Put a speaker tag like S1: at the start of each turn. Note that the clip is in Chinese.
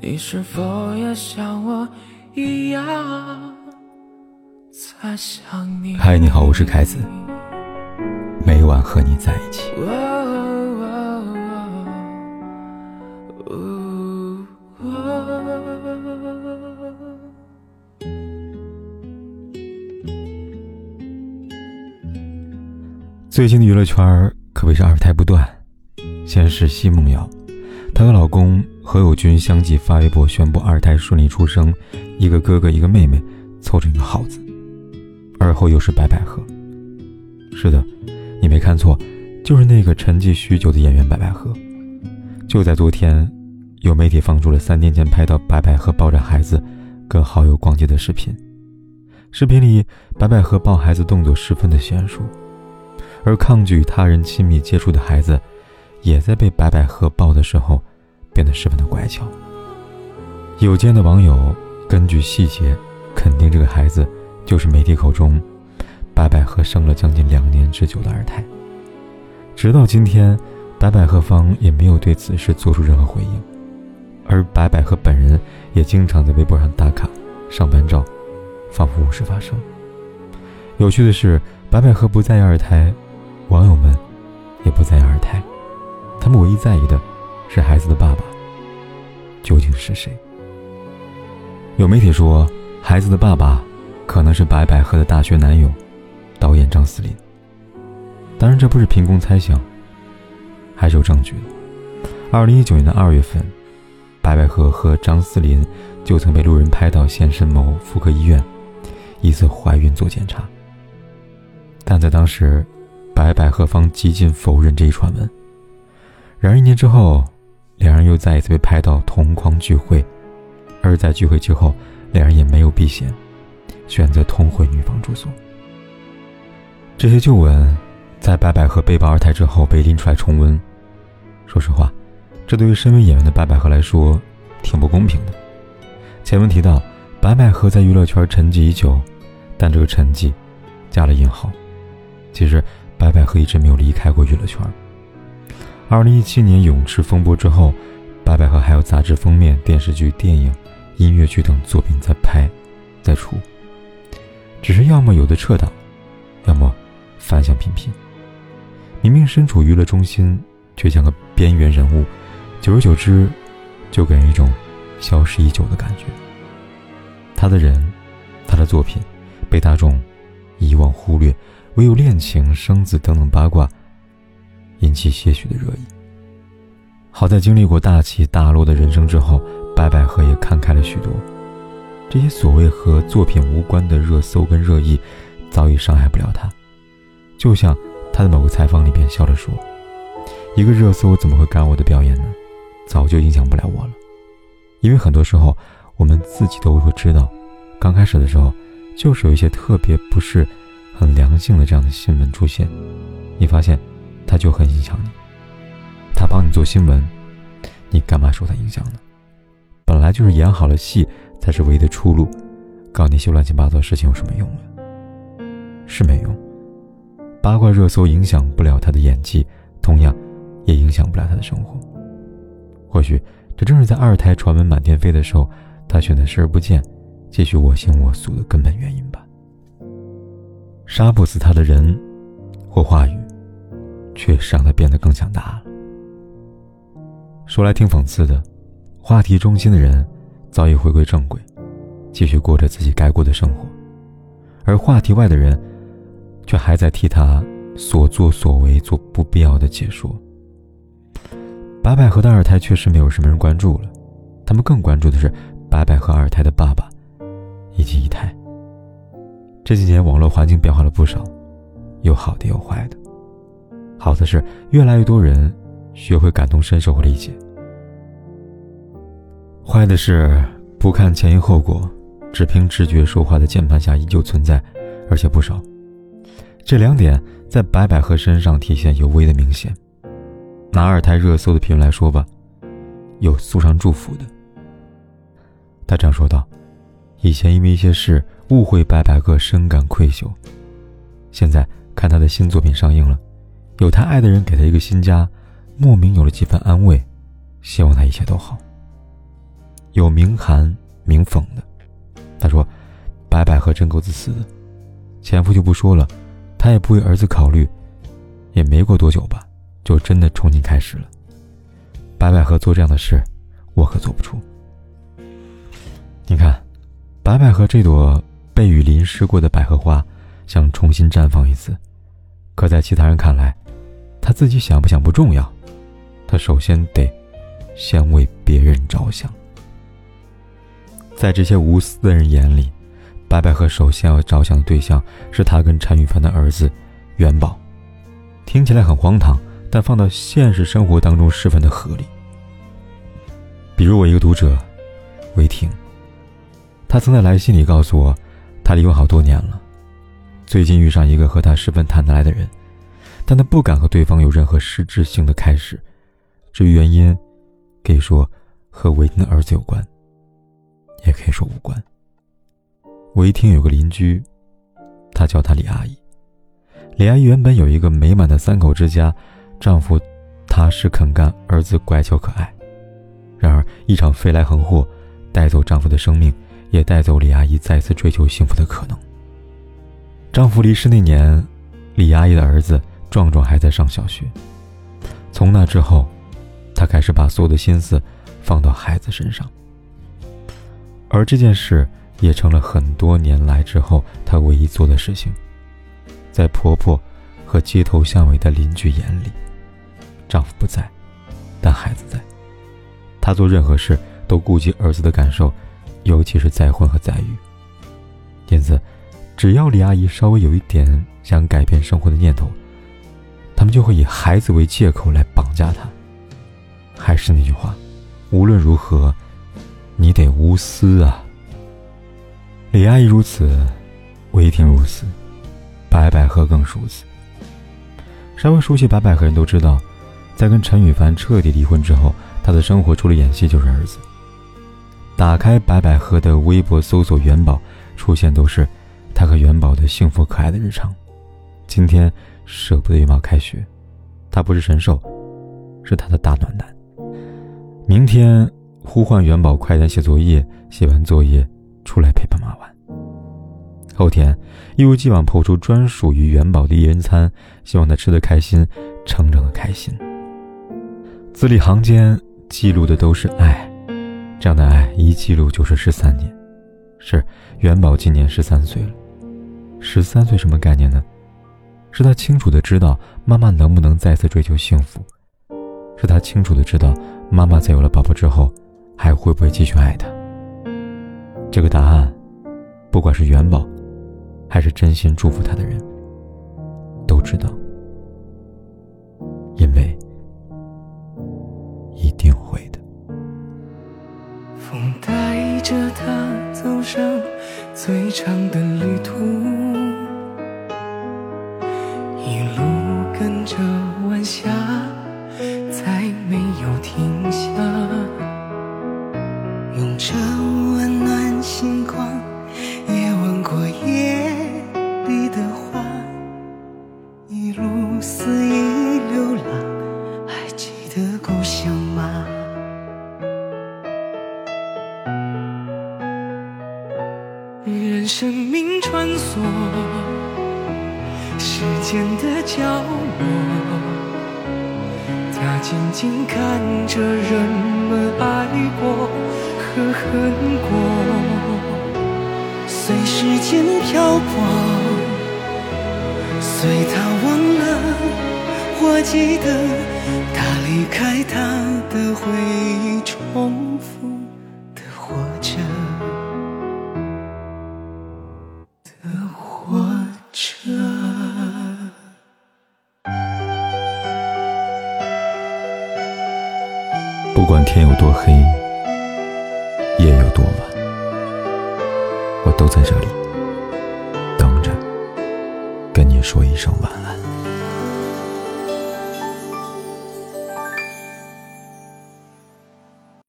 S1: 你是否也像我一样在想你？
S2: 嗨，你好，我是凯子，每晚和你在一起。最近的娱乐圈可谓是二胎不断，先是奚梦瑶，她和老公。何猷君相继发微博宣布二胎顺利出生，一个哥哥一个妹妹，凑成一个好字。而后又是白百合。是的，你没看错，就是那个沉寂许久的演员白百合。就在昨天，有媒体放出了三年前拍到白百合抱着孩子跟好友逛街的视频。视频里，白百合抱孩子动作十分的娴熟，而抗拒与他人亲密接触的孩子，也在被白百合抱的时候。变得十分的乖巧。有见的网友根据细节肯定这个孩子就是媒体口中白百合生了将近两年之久的二胎。直到今天，白百合方也没有对此事做出任何回应，而白百合本人也经常在微博上打卡上班照，仿佛无事发生。有趣的是，白百合不在意二胎，网友们也不在意二胎，他们唯一在意的。是孩子的爸爸，究竟是谁？有媒体说，孩子的爸爸可能是白百合的大学男友，导演张思林。当然，这不是凭空猜想，还是有证据的。二零一九年的二月份，白百合和张思林就曾被路人拍到现身某妇科医院，疑似怀孕做检查。但在当时，白百合方极尽否认这一传闻。然而一年之后。两人又再一次被拍到同框聚会，而在聚会之后，两人也没有避嫌，选择同回女方住所。这些旧闻在白百合被曝二胎之后被拎出来重温。说实话，这对于身为演员的白百合来说挺不公平的。前文提到，白百合在娱乐圈沉寂已久，但这个沉寂加了引号。其实，白百合一直没有离开过娱乐圈。二零一七年泳池风波之后，白百合还有杂志封面、电视剧、电影、音乐剧等作品在拍，在出。只是要么有的撤档，要么反响平平。明明身处娱乐中心，却像个边缘人物，久而久之，就给人一种消失已久的感觉。他的人，他的作品，被大众遗忘忽略，唯有恋情、生子等等八卦。引起些许的热议。好在经历过大起大落的人生之后，白百合也看开了许多。这些所谓和作品无关的热搜跟热议，早已伤害不了她。就像她的某个采访里边笑着说：“一个热搜怎么会干我的表演呢？早就影响不了我了。因为很多时候，我们自己都会知道，刚开始的时候，就是有一些特别不是很良性的这样的新闻出现，你发现。”他就很影响你，他帮你做新闻，你干嘛受他影响呢？本来就是演好了戏才是唯一的出路，搞那些乱七八糟事情有什么用呢？是没用。八卦热搜影响不了他的演技，同样也影响不了他的生活。或许这正是在二胎传闻满天飞的时候，他选择视而不见，继续我行我素的根本原因吧。杀不死他的人或话语。却让他变得更强大了。说来挺讽刺的，话题中心的人早已回归正轨，继续过着自己该过的生活，而话题外的人，却还在替他所作所为做不必要的解说。白百合的二胎确实没有什么人关注了，他们更关注的是白百合二胎的爸爸以及一胎。这几年网络环境变化了不少，有好的，有坏的。好的是，越来越多人学会感同身受和理解；坏的是，不看前因后果，只凭直觉说话的键盘侠依旧存在，而且不少。这两点在白百合身上体现尤为的明显。拿二胎热搜的评论来说吧，有送上祝福的。他这样说道：“以前因为一些事误会白百合，深感愧疚。现在看他的新作品上映了。”有他爱的人给他一个新家，莫名有了几分安慰，希望他一切都好。有明寒明讽的。他说：“白百合真够自私的，前夫就不说了，她也不为儿子考虑，也没过多久吧，就真的重新开始了。白百合做这样的事，我可做不出。你看，白百合这朵被雨淋湿过的百合花，想重新绽放一次，可在其他人看来，他自己想不想不重要，他首先得先为别人着想。”在这些无私的人眼里，白百合首先要着想的对象是他跟陈羽凡的儿子元宝。听起来很荒唐，但放到现实生活当中十分的合理。比如我一个读者，韦婷，他曾在来信里告诉我，他离婚好多年了，最近遇上一个和他十分谈得来的人，但他不敢和对方有任何实质性的开始。至于原因，可以说和韦婷的儿子有关。也可以说无关。我一听有个邻居，她叫她李阿姨。李阿姨原本有一个美满的三口之家，丈夫踏实肯干，儿子乖巧可爱。然而一场飞来横祸，带走丈夫的生命，也带走李阿姨再次追求幸福的可能。丈夫离世那年，李阿姨的儿子壮壮还在上小学。从那之后，她开始把所有的心思放到孩子身上。而这件事也成了很多年来之后她唯一做的事情。在婆婆和街头巷尾的邻居眼里，丈夫不在，但孩子在。她做任何事都顾及儿子的感受，尤其是再婚和再育。因此，只要李阿姨稍微有一点想改变生活的念头，他们就会以孩子为借口来绑架他。还是那句话，无论如何。你得无私啊！李阿姨如此，韦婷如此，白百合更如此。稍微熟悉白百合人都知道，在跟陈羽凡彻底离婚之后，她的生活除了演戏就是儿子。打开白百合的微博搜索“元宝”，出现都是她和元宝的幸福可爱的日常。今天舍不得元宝开学，他不是神兽，是他的大暖男。明天。呼唤元宝快点写作业，写完作业出来陪爸妈玩。后天一如既往抛出专属于元宝的一人餐，希望他吃得开心，成长的开心。字里行间记录的都是爱，这样的爱一记录就是十三年。是元宝今年十三岁了，十三岁什么概念呢？是他清楚的知道妈妈能不能再次追求幸福，是他清楚的知道妈妈在有了宝宝之后。还会不会继续爱他？这个答案，不管是元宝，还是真心祝福他的人，都知道，因为一定会的。
S1: 风带着他走上最长的旅途，星光，也吻过夜里的花，一路肆意流浪，还记得故乡吗？任生命穿梭时间的角落，他静静看着人们爱过。和恨过，随时间漂泊，随他忘了或记得，他离开他的回忆，重复的活着，的活着。
S2: 不管天有多黑。夜有多晚，都在这里等着，跟你说一声晚安。